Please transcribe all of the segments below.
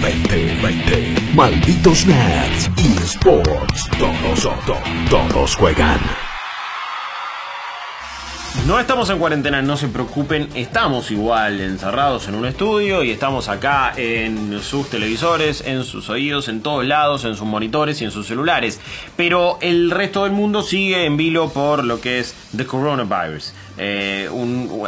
2020. Malditos nerds. eSports. Todos, todos, todos juegan. No estamos en cuarentena, no se preocupen, estamos igual encerrados en un estudio y estamos acá en sus televisores, en sus oídos, en todos lados, en sus monitores y en sus celulares. Pero el resto del mundo sigue en vilo por lo que es the coronavirus. Eh,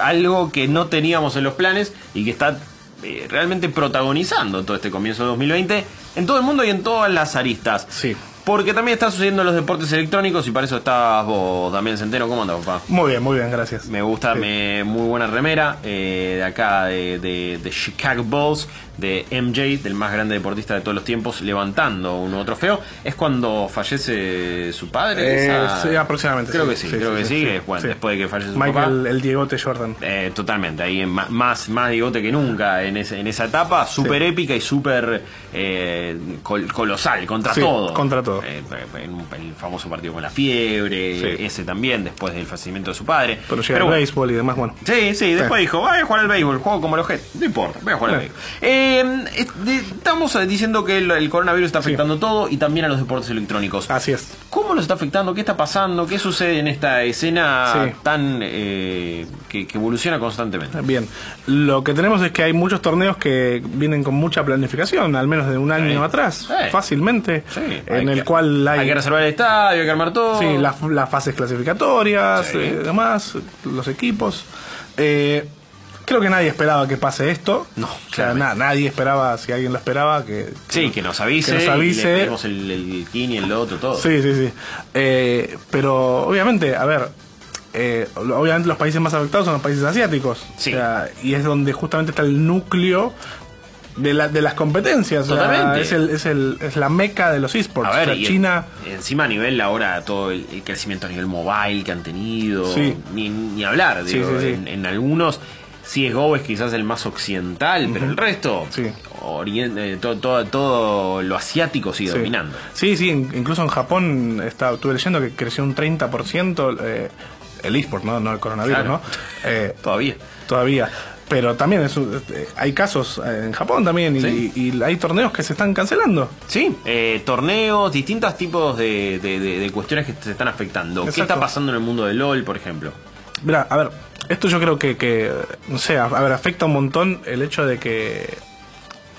algo que no teníamos en los planes y que está eh, realmente protagonizando todo este comienzo de 2020 en todo el mundo y en todas las aristas. Sí. Porque también está sucediendo en los deportes electrónicos y para eso estás vos, Damián Centeno. ¿Cómo andas, papá? Muy bien, muy bien, gracias. Me gusta, Sí. me, muy buena remera eh, de acá, de, de- de Chicago Bulls, de MJ, del más grande deportista de todos los tiempos, levantando un nuevo trofeo. ¿Es cuando fallece su padre? Eh, Esa- sí, aproximadamente. Creo que sí, creo que sí, bueno, después de que fallece su Michael, papá. el Diegote Jordan. Eh, totalmente, ahí más, más digote que nunca en, en esa etapa, súper épica y súper eh, col- colosal, contra todo. contra todo. Eh, el famoso partido con la fiebre, ese también, después del fallecimiento de su padre. Pero llega Pero el béisbol y demás, bueno. Sí, sí, después dijo, voy a jugar al béisbol, juego como los Jets. No importa, voy a jugar al béisbol. Eh, estamos diciendo que el, el coronavirus está afectando todo y también a los deportes electrónicos. Así es. ¿Cómo nos está afectando? ¿Qué está pasando? ¿Qué sucede en esta escena Sí. tan eh, que, que evoluciona constantemente? Bien, lo que tenemos es que hay muchos torneos que vienen con mucha planificación, al menos de un año Sí. atrás, fácilmente, Sí, en el que- cual hay, Hay que reservar el estadio, hay que armar todo. sí, las, las fases clasificatorias, eh, demás, los equipos. Eh, creo que nadie esperaba que pase esto. No, o sea, na- nadie esperaba, si alguien lo esperaba, que, Sí, que nos avise. Que nos avise. Y el, el kin y el otro, todo. Sí, sí, sí. Eh, pero obviamente, a ver, eh, obviamente los países más afectados son los países asiáticos. Sí. O sea, y es donde justamente está el núcleo de, la, de las competencias. o sea, Totalmente. es, el, es, el, es la meca de los esports. A ver, o sea, y China... en- encima a nivel ahora todo el, crecimiento a nivel mobile que han tenido, Sí. ni, ni hablar, digo, sí, sí. En, en algunos CSGO es quizás el más occidental, pero el resto, Sí. orien- eh, todo, todo, todo lo asiático sigue Sí. dominando. Sí, sí, in- incluso en Japón está, estuve leyendo que creció un 30% eh, el eSport, ¿no? no el coronavirus, Claro. ¿no? Eh, Todavía. todavía. Pero también es eh, hay casos en Japón también y, Sí. y hay torneos que se están cancelando. Sí, eh, torneos, distintos tipos de, de- de- de cuestiones que se están afectando. ¿Qué está pasando en el mundo del LOL, por ejemplo? Mira, a ver, esto yo creo que, que, no sé, a, a ver, afecta un montón el hecho de que...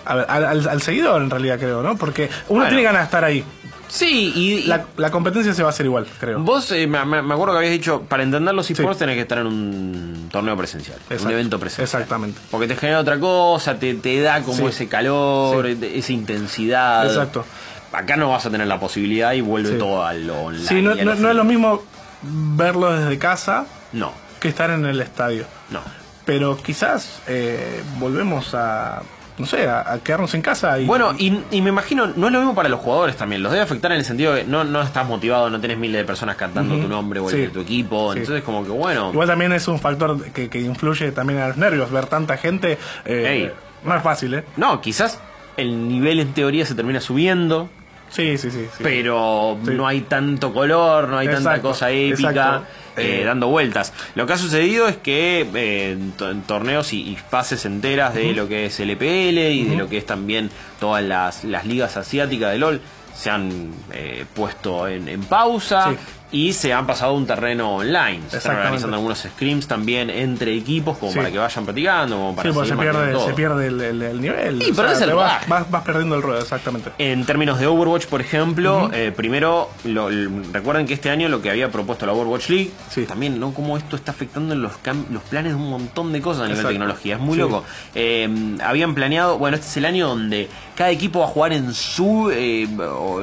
A ver, al, al- al seguidor en realidad creo, ¿no? Porque uno Bueno. tiene ganas de estar ahí. Sí, y, y La, la competencia se va a hacer igual, creo. vos, eh, me, acuerdo que habías dicho, para entender los esports Sí. tenés que estar en un torneo presencial, un evento presencial. Exactamente. Porque te genera otra cosa, te, te da como Sí. ese calor, Sí. de- esa intensidad. Exacto. Acá no vas a tener la posibilidad y vuelve todo a lo online. Sí, no, no- no es lo mismo verlo desde casa No, que estar en el estadio. no. Pero quizás eh, volvemos a, no sé, a, a quedarnos en casa y... Bueno, y, y me imagino, no es lo mismo para los jugadores también. Los debe afectar en el sentido de no, no estás motivado, no tenés miles de personas cantando tu nombre o el Sí. de tu equipo. Sí. Entonces, como que bueno. Igual también es un factor que, que influye también a los nervios, ver tanta gente. eh. No es fácil, ¿eh? No, quizás el nivel en teoría se termina subiendo. Sí, sí, sí. sí. pero no hay tanto color, no hay tanta cosa épica exacto. Eh, dando vueltas. Lo que ha sucedido es que eh, en, to- en torneos y, y fases enteras de lo que es el EPL y de lo que es también todas las, las ligas asiáticas de LOL se han eh, puesto en, en pausa. Sí. Y se han pasado a un terreno online. Se están organizando algunos scrims también entre equipos como Sí. para que vayan practicando, como para Sí, porque se pierde, se pierde el, el- el nivel. O perdés sea, el vas, vas, vas perdiendo el ruedo, exactamente. En términos de Overwatch, por ejemplo, eh, primero, lo- recuerden que este año lo que había propuesto la Overwatch League, Sí. también, ¿no? Cómo esto está afectando los, los planes de un montón de cosas a nivel de tecnología. Es muy Sí. loco. Eh, habían planeado, bueno, este es el año donde cada equipo va a jugar en su eh,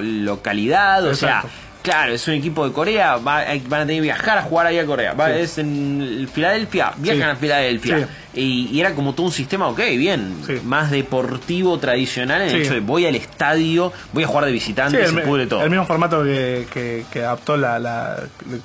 localidad, o Exacto. sea. Claro, es un equipo de Corea, va- van a tener que viajar a jugar ahí a Corea. Va, Sí. Es en Filadelfia, viajan Sí. a Filadelfia. Sí. Y, y era como todo un sistema, ok, bien, Sí. más deportivo tradicional en el Sí. hecho de voy al estadio, voy a jugar de visitante, Sí, se pudre todo. el mismo formato que, que, que adaptó la, la,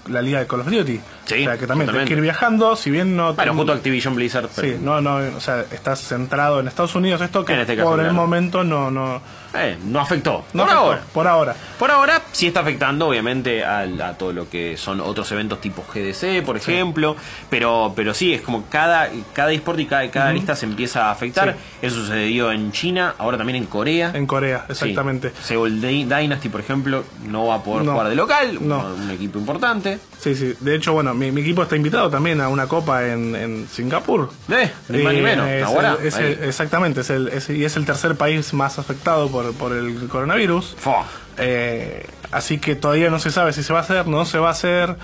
la liga de Call of Duty. Sí, o sea, que también tienes que ir viajando, si bien no... Bueno, junto a Activision Blizzard. Sí, no, no, o sea, estás centrado en Estados Unidos, esto que este por el claro. momento no... no, eh, no afectó. no por afectó, ahora. Por ahora. Por ahora sí está afectando, obviamente, al- a, todo lo que son otros eventos tipo GDC, por ejemplo. Pero, pero sí, es como cada, cada eSport y cada, cada lista se empieza a afectar. Sí. Eso sucedió en China, ahora también en Corea. En Corea, Sí. exactamente. Seoul Dy- Dynasty, por ejemplo, no va a poder No. jugar de local, No. un, un equipo importante. Sí, sí. De hecho, bueno, mi, mi equipo está invitado también a una copa en, en Singapur. Eh, ni más ni menos. es Ahora, el- es el- exactamente, es el, es- y es el tercer país más afectado por, por el coronavirus. Fua. Eh, así que todavía no se sabe si se va a hacer, no se va a hacer.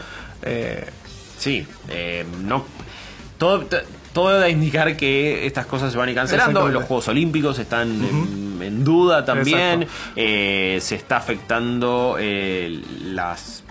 Eh, Sí, eh, no. Todo, todo da a indicar que estas cosas se van a ir cancelando. Los Juegos Olímpicos están en, en duda también. Eh, se está afectando eh, las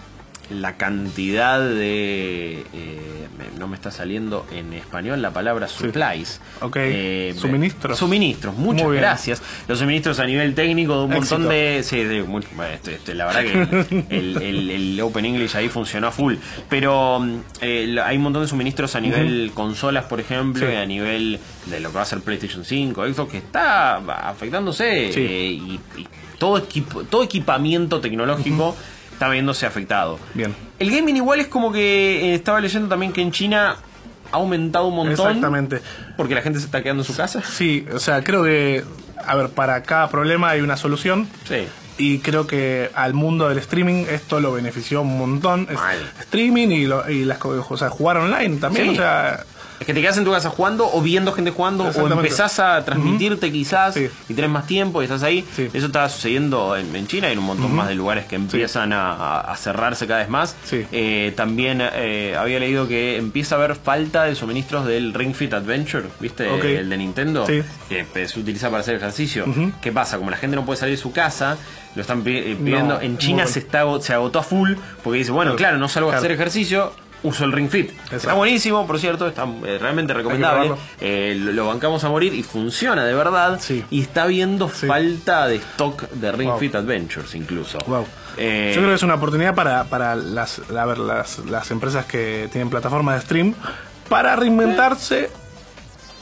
la cantidad de eh, no me está saliendo en español la palabra supplies Ok. Eh, Suministros. suministros muchas gracias los suministros a nivel técnico de un montón de sí, de muy- bueno, este- este, la verdad que el, el- el Open English ahí funcionó a full pero eh, hay un montón de suministros a nivel consolas por ejemplo Sí. y a nivel de lo que va a ser PlayStation 5 Xbox que está afectándose Sí. eh, y, y todo equipo todo equipamiento tecnológico está viéndose afectado Bien. el gaming igual es como que eh, estaba leyendo también que en China ha aumentado un montón Exactamente. porque la gente se está quedando en su casa sí, o sea, creo que, a ver, para cada problema hay una solución. sí Y creo que al mundo del streaming esto lo benefició un montón. Es streaming y, lo- y las o sea, jugar online también. Sí. O sea, Es que te quedas en tu casa jugando o viendo gente jugando o empezás a transmitirte quizás Sí. y tenés más tiempo y estás ahí. Sí. Eso está sucediendo en, en China y en un montón más de lugares que empiezan a, a- a cerrarse cada vez más. Eh, también eh, había leído que empieza a haber falta de suministros del Ring Fit Adventure, ¿viste? El de Nintendo, que se utiliza para hacer ejercicio. ¿Qué pasa? Como la gente no puede salir de su casa, lo están eh, pidiendo. No, en China bueno. se, está, se agotó a full porque dice, bueno, Claro. claro, no salgo a hacer ejercicio. Uso el Ring Fit. Está buenísimo, por cierto, está eh, realmente recomendable. Eh, lo, lo bancamos a morir y funciona de verdad. Sí. Y está habiendo Sí. falta de stock de Ring Wow. Fit Adventures incluso. Wow. Eh, Yo creo que es una oportunidad para, para las, a ver, las, las empresas que tienen plataformas de stream para reinventarse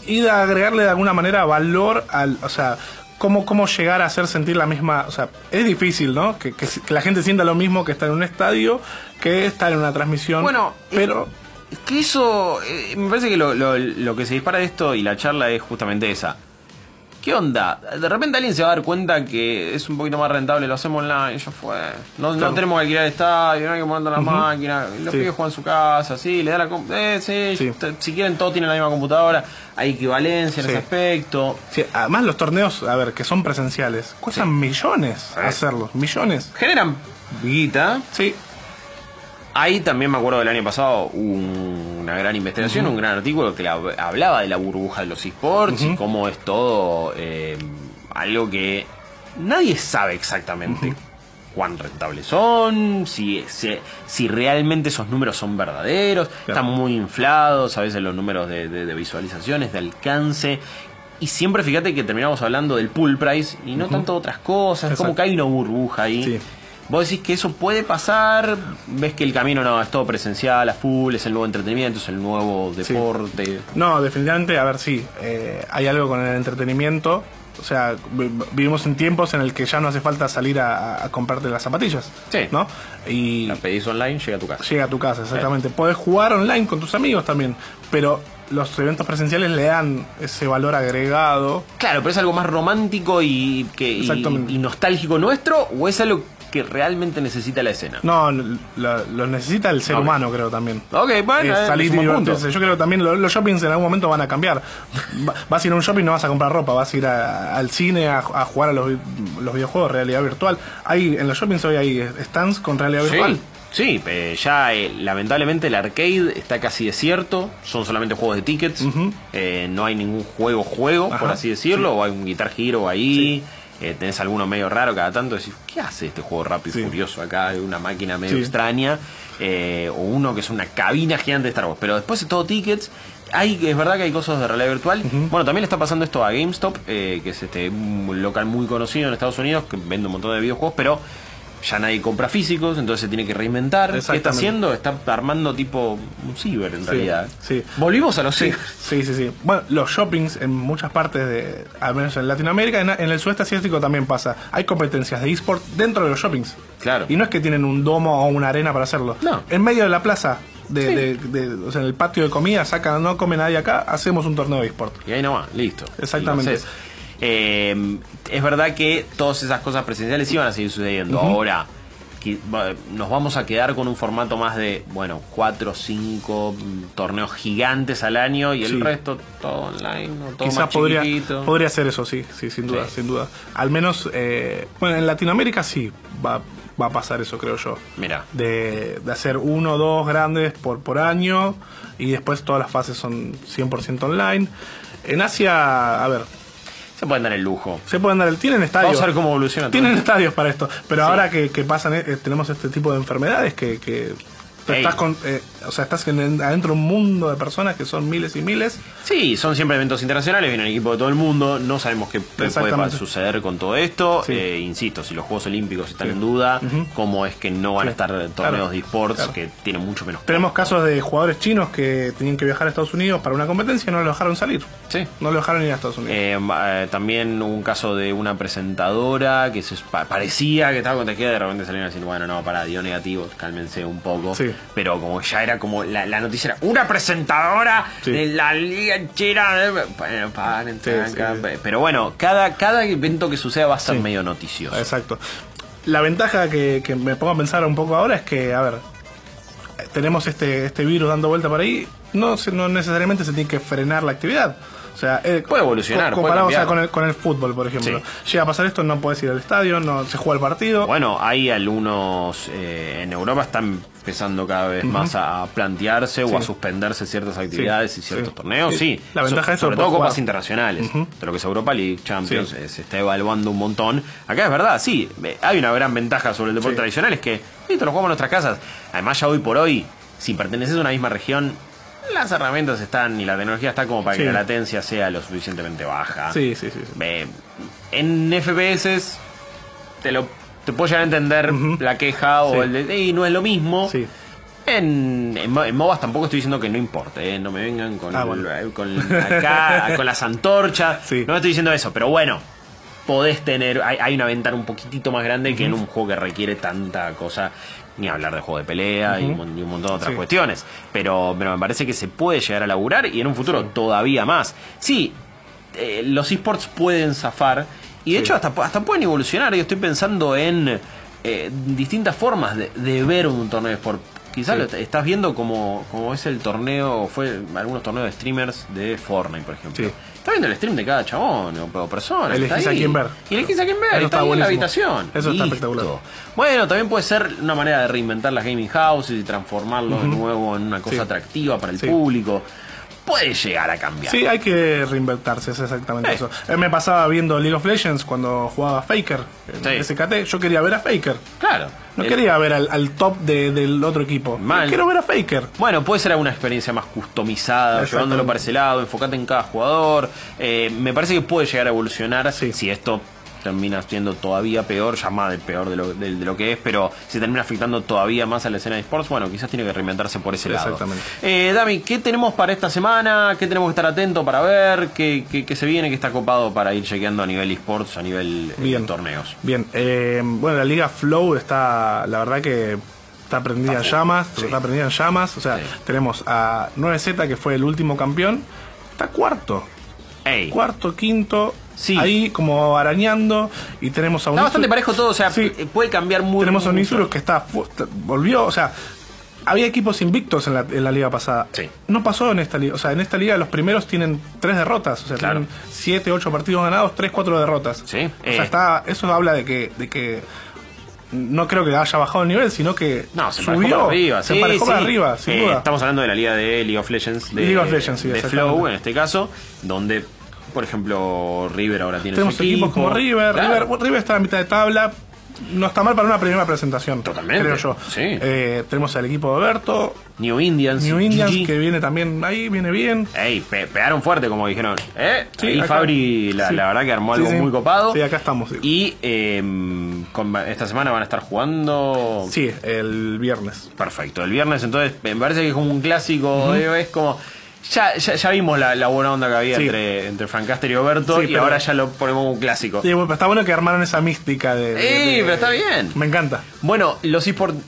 y de agregarle de alguna manera valor al. O sea, cómo, cómo llegar a hacer sentir la misma. O sea, es difícil, ¿no? Que, que, que la gente sienta lo mismo que estar en un estadio que estar en una transmisión. Bueno, pero. Es que eso, eh, me parece que lo, lo- lo que se dispara de esto y la charla es justamente esa. ¿Qué onda? De repente alguien se va a dar cuenta que es un poquito más rentable, lo hacemos online, ya fue. No, no tenemos que alquilar el estadio, no hay que montar la máquina, los Sí. pibes juegan en su casa, sí, le da la... Eh, sí, Sí. si quieren todos tienen la misma computadora, hay equivalencia en ese aspecto. además, los torneos, a ver, que son presenciales, cuestan millones hacerlos. Millones. Generan guita, Sí. Ahí también me acuerdo del año pasado un- una gran investigación, un gran artículo que hab- hablaba de la burbuja de los esports y cómo es todo eh, algo que nadie sabe exactamente cuán rentables son, si, si, si realmente esos números son verdaderos, están muy inflados, a veces los números de, de- de visualizaciones, de alcance. Y siempre fíjate que terminamos hablando del pool price y no tanto otras cosas, Exacto. como que hay una burbuja ahí. Sí. Vos decís que eso puede pasar, ves que el camino no es todo presencial, a full, es el nuevo entretenimiento, es el nuevo deporte. No, definitivamente, a ver, sí, eh, hay algo con el entretenimiento. O sea, vi- vivimos en tiempos en el que ya no hace falta salir a, a comprarte las zapatillas. Sí. ¿No? Y La pedís online, llega a tu casa. llega a tu casa, exactamente. Podés jugar online con tus amigos también, pero los eventos presenciales le dan ese valor agregado. Claro, pero es algo más romántico y, que, y, y nostálgico nuestro, o es algo que realmente necesita la escena. No, lo, lo necesita el ser humano, creo también. Ok, bueno, eh, salir y punto. Yo creo que también lo- los shoppings en algún momento van a cambiar. Va- Vas a ir a un shopping no vas a comprar ropa, vas a ir a- al cine a, a jugar a los, los videojuegos, realidad virtual. Hay, en los shoppings hoy hay stands con realidad virtual. Sí, eh, ya eh, lamentablemente el arcade está casi desierto, son solamente juegos de tickets, eh, no hay ningún juego juego, por así decirlo, o hay un Guitar Hero ahí, eh, tenés alguno medio raro cada tanto, decís, ¿qué hace este juego rápido y Sí. furioso acá? Hay una máquina medio Sí. extraña, eh, o uno que es una cabina gigante de Star Wars, pero después de todo tickets... Hay, es verdad que hay cosas de realidad virtual. Bueno, también le está pasando esto a GameStop, eh, que es este un local muy conocido en Estados Unidos, que vende un montón de videojuegos, pero ya nadie compra físicos, entonces se tiene que reinventar. ¿Qué está haciendo? Está armando tipo un ciber en Sí, realidad. sí. Volvimos a los Sí, ciber. sí, sí, sí. Bueno, los shoppings en muchas partes de, al menos en Latinoamérica, en, en el sudeste asiático también pasa. Hay competencias de eSport dentro de los shoppings. Claro. Y no es que tienen un domo o una arena para hacerlo. No. En medio de la plaza de, Sí. de- de- o sea, en el patio de comida, saca, no come nadie acá, hacemos un torneo de eSport. Y ahí nomás, listo. Exactamente. Eh, es verdad que todas esas cosas presenciales iban a seguir sucediendo. Ahora, que nos vamos a quedar con un formato más de, bueno, cuatro o cinco mm, torneos gigantes al año y el Sí. resto todo online, todo Quizás más podría, chiquitito. podría ser eso, sí, sí, sin duda, Sí. sin duda. Al menos, eh, bueno, en Latinoamérica sí va, va a pasar eso, creo yo. Mira. De, de hacer uno o dos grandes por, por año y después todas las fases son 100% online. En Asia, a ver, Se pueden dar el lujo. se pueden dar el. Tienen estadios. Vamos a ver cómo evoluciona todo. Tienen estadios para esto. Pero Sí. ahora que, que pasan, eh, tenemos este tipo de enfermedades que. que tú Ey. estás con, eh, o sea, estás en, en- adentro de un mundo de personas que son miles y miles. Sí, son siempre eventos internacionales, viene el equipo de todo el mundo, no sabemos qué, puede suceder con todo esto. Sí. Eh, insisto, si los Juegos Olímpicos están en duda, cómo es que no van a estar torneos Claro. de esports Claro. que tienen mucho menos Tenemos casos de jugadores chinos que tenían que viajar a Estados Unidos para una competencia y no lo dejaron salir. Sí. No lo dejaron ir a Estados Unidos. Eh, eh, también hubo un caso de una presentadora que se pa- parecía que estaba contagiada y de repente salieron a decir, bueno, no, para, dio negativo, cálmense un poco. Sí. Pero como ya era como la, la noticia era una presentadora Sí. de la liga china. eh, Bueno, paren, Sí, sí. Pero bueno, cada, cada evento que suceda va a ser medio noticioso. Exacto. La ventaja que, que me pongo a pensar un poco ahora es que, a ver, tenemos este, este virus dando vuelta por ahí, no, se- no necesariamente se tiene que frenar la actividad. O sea, eh, Puede evolucionar, co- puede Comparado o sea, con, el, con el fútbol, por ejemplo. Sí. Llega a pasar esto, no puedes ir al estadio, no se juega el partido. Bueno, hay algunos eh, en Europa están empezando cada vez más a plantearse o a suspenderse ciertas actividades y ciertos torneos. Sí. La ventaja So- esto sobre todo puedes copas jugar. internacionales, de lo que es Europa League, Champions, eh, se está evaluando un montón. Acá es verdad, sí, hay una gran ventaja sobre el deporte tradicional, es que listo, lo jugamos en nuestras casas. Además ya hoy por hoy, si perteneces a una misma región, las herramientas están y la tecnología está como para que la latencia sea lo suficientemente baja. Sí, sí, sí. sí. Eh, en FPS te lo te puedo llegar a entender la queja o Sí. el de "Ey, no es lo mismo. Sí. En, en, en MOBAs tampoco estoy diciendo que no importe, eh, no me vengan con, Ah, bueno. con acá, con las antorchas. Sí. No me estoy diciendo eso, pero bueno, podés tener. Hay, hay una ventana un poquitito más grande que en un juego que requiere tanta cosa. Ni hablar de juego de pelea y, un, mon- y un montón de otras Sí. cuestiones. Pero, pero me parece que se puede llegar a laburar y en un futuro todavía más. Sí, eh, los esports pueden zafar y de Sí. hecho hasta, hasta pueden evolucionar. Yo estoy pensando en eh, distintas formas de, de ver un torneo de sport. Quizás lo est- estás viendo como, como es el torneo, fue algunos torneos de streamers de Fortnite, por ejemplo. Sí. Estás viendo el stream de cada chabón o, o persona. Elegís está a quién ver. Y elegís a quién ver. Eso está está ahí en la habitación. Eso está espectacular. Bueno, también puede ser una manera de reinventar las gaming houses y transformarlo de nuevo en una cosa Sí. atractiva para el Sí. público. Puede llegar a cambiar. Sí, hay que reinventarse, es exactamente eso. Eh, me pasaba viendo League of Legends cuando jugaba Faker en Sí. SKT. Yo quería ver a Faker. Claro. No El- quería ver al, al top de- del otro equipo. Mal. Quiero ver a Faker. Bueno, puede ser una experiencia más customizada, llevándolo para ese lado, enfocate en cada jugador. Eh, me parece que puede llegar a evolucionar Sí. si esto termina siendo todavía peor, ya más de peor de lo, de, de lo que es, pero si termina afectando todavía más a la escena de sports, bueno, quizás tiene que reinventarse por ese lado. Exactamente. Eh, Dami, ¿qué tenemos para esta semana? ¿Qué tenemos que estar atentos para ver? ¿Qué, qué- qué se viene? ¿Qué está copado para ir chequeando a nivel esports, a nivel eh, Bien. torneos? Bien, eh, bueno, la liga Flow está, la verdad que está prendida Está en llamas, Sí. está prendida en llamas. O sea, Sí. tenemos a 9Z que fue el último campeón, está cuarto, Ey, cuarto, quinto, Sí. ahí como arañando y tenemos a está Unisu- bastante parejo todo, o sea, Sí. puede cambiar muy tenemos a mucho. Unisurus que está volvió, o sea, había equipos invictos en la, en la liga pasada. Sí. No pasó en esta liga, o sea, en esta liga los primeros tienen tres derrotas, o sea, Claro. tienen siete, ocho partidos ganados, tres, cuatro derrotas. Sí, O eh. sea, está, eso habla de que, de que no creo que haya bajado el nivel, sino que No, se emparejó subió, para arriba. se sí, emparejó para sí. arriba, sin Eh, duda. Estamos hablando de la liga de League of Legends. De, League of Legends, sí, de. Flow, en este caso, donde, por ejemplo, River ahora tiene Tenemos su equipos equipo. como River, Claro. River, River está a mitad de tabla. No está mal para una primera presentación. Totalmente, Creo yo. sí. Eh, tenemos al equipo de Berto, New Indians. New Indians, GG. que viene también ahí, viene bien. Ey, pe- pegaron fuerte, como dijeron. ¿Eh? Sí, Ahí acá. Fabri, la, Sí. la verdad que armó algo sí. muy copado. Sí, acá estamos. Y eh, con- esta semana van a estar jugando. Sí, el viernes. Perfecto. El viernes, entonces, me parece que es como un clásico. eh, Es como. Ya, ya, ya vimos la, la buena onda que había Sí. entre, entre Francaster y Oberto. Sí, y ahora ya lo ponemos un clásico. Sí, bueno, pero está bueno que armaron esa mística de. de- ¡Ey, de- pero está bien! Me encanta. Bueno, los esports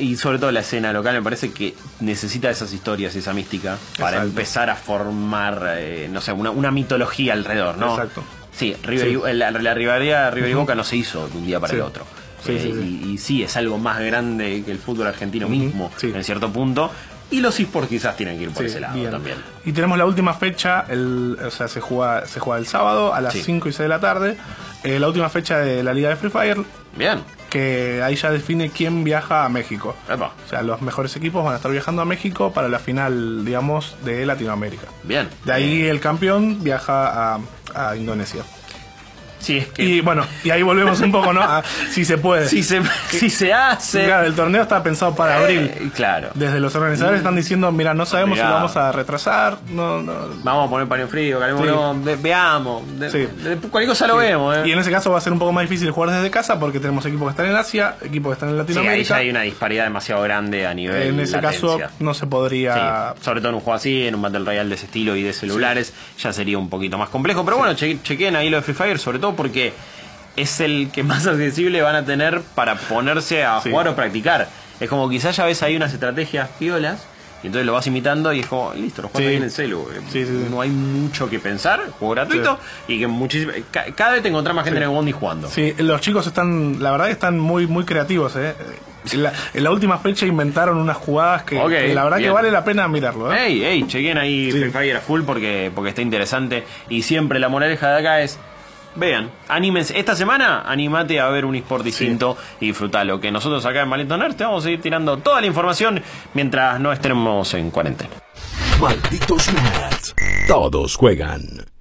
Y sobre todo la escena local me parece que necesita esas historias y esa mística para Exacto. empezar a formar, eh, no sé, una, una mitología alrededor, ¿no? Exacto. Sí, River y- la, la rivalidad River y Boca no se hizo de un día para el otro. Sí, Eh. Y, y sí, es algo más grande que el fútbol argentino mismo, en cierto punto. Y los esports quizás tienen que ir por Sí, ese lado bien. también. Y tenemos la última fecha, el, o sea, se juega, se juega el sábado a las Sí. 5 y 6 de la tarde. Eh, la última fecha de la Liga de Free Fire, Bien. que ahí ya define quién viaja a México. Epa. O sea, los mejores equipos van a estar viajando a México para la final, digamos, de Latinoamérica. Bien. De ahí el campeón viaja a, a Indonesia. Sí, es que Y bueno, y ahí volvemos un poco, ¿no? A si se puede. si se, si se hace. Claro, el torneo está pensado para abril. Eh, claro. Desde los organizadores están diciendo, mira, no sabemos Mirá. si lo vamos a retrasar. No, no. Vamos a poner paño frío, Sí. no, ve- veamos. de- Sí. de- cualquier cosa lo vemos, ¿eh? Y en ese caso va a ser un poco más difícil jugar desde casa porque tenemos equipos que están en Asia, equipos que están en Sí, ahí Latinoamérica. ya hay una disparidad demasiado grande a nivel en ese caso no se podría. Sobre todo en un juego así, en un Battle Royale de ese estilo y de celulares, ya sería un poquito más complejo. Pero bueno, che- chequen ahí lo de Free Fire, sobre todo porque es el que más accesible van a tener para ponerse a Sí. jugar o practicar. Es como quizás ya ves ahí unas estrategias piolas. Y entonces lo vas imitando y es como, listo, lo juegas Sí. en el celu. Eh, Sí. No hay mucho que pensar, juego gratuito. Y que muchísimo. ca- Cada vez te encontrás más gente en el Bondi jugando. Sí, los chicos están, la verdad que están muy, muy creativos, ¿eh? En la, en la última fecha inventaron unas jugadas que, la verdad bien. que vale la pena mirarlo, ¿eh? Ey, ey, chequen ahí Sí. Free Fire a full porque, porque está interesante. Y siempre la moraleja de acá es. Vean, anímense. Esta semana animate a ver un eSport distinto y disfrutalo. Que nosotros acá en Maldito Nerd te vamos a ir tirando toda la información mientras no estemos en cuarentena. Malditos nerds. Todos juegan.